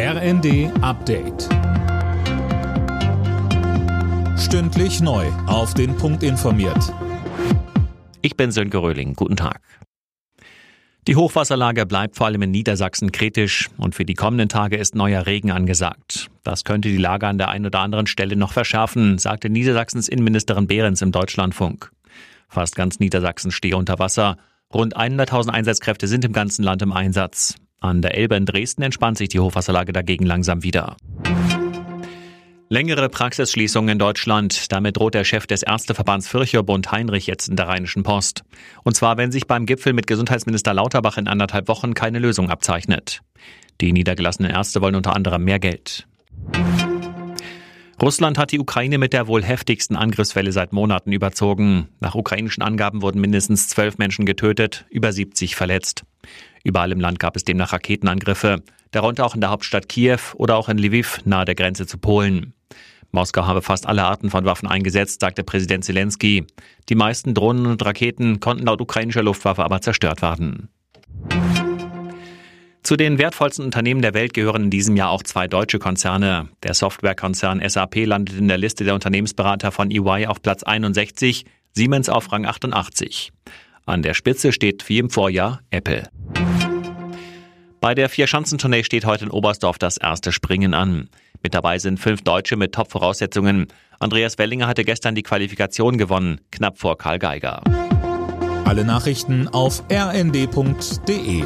RND Update. Stündlich neu. Auf den Punkt informiert. Ich bin Sönke Röhling. Guten Tag. Die Hochwasserlage bleibt vor allem in Niedersachsen kritisch und für die kommenden Tage ist neuer Regen angesagt. Das könnte die Lage an der einen oder anderen Stelle noch verschärfen, sagte Niedersachsens Innenministerin Behrens im Deutschlandfunk. Fast ganz Niedersachsen stehe unter Wasser. Rund 100.000 Einsatzkräfte sind im ganzen Land im Einsatz. An der Elbe in Dresden entspannt sich die Hochwasserlage dagegen langsam wieder. Längere Praxisschließungen in Deutschland. Damit droht der Chef des Ärzteverbands Fürcherbund Heinrich jetzt in der Rheinischen Post. Und zwar, wenn sich beim Gipfel mit Gesundheitsminister Lauterbach in anderthalb Wochen keine Lösung abzeichnet. Die niedergelassenen Ärzte wollen unter anderem mehr Geld. Russland hat die Ukraine mit der wohl heftigsten Angriffswelle seit Monaten überzogen. Nach ukrainischen Angaben wurden mindestens zwölf Menschen getötet, über 70 verletzt. Überall im Land gab es demnach Raketenangriffe, darunter auch in der Hauptstadt Kiew oder auch in Lviv nahe der Grenze zu Polen. Moskau habe fast alle Arten von Waffen eingesetzt, sagte Präsident Zelensky. Die meisten Drohnen und Raketen konnten laut ukrainischer Luftwaffe aber zerstört werden. Zu den wertvollsten Unternehmen der Welt gehören in diesem Jahr auch zwei deutsche Konzerne. Der Softwarekonzern SAP landet in der Liste der Unternehmensberater von EY auf Platz 61, Siemens auf Rang 88. An der Spitze steht wie im Vorjahr Apple. Bei der Vierschanzentournee steht heute in Oberstdorf das erste Springen an. Mit dabei sind fünf Deutsche mit Top-Voraussetzungen. Andreas Wellinger hatte gestern die Qualifikation gewonnen, knapp vor Karl Geiger. Alle Nachrichten auf rnd.de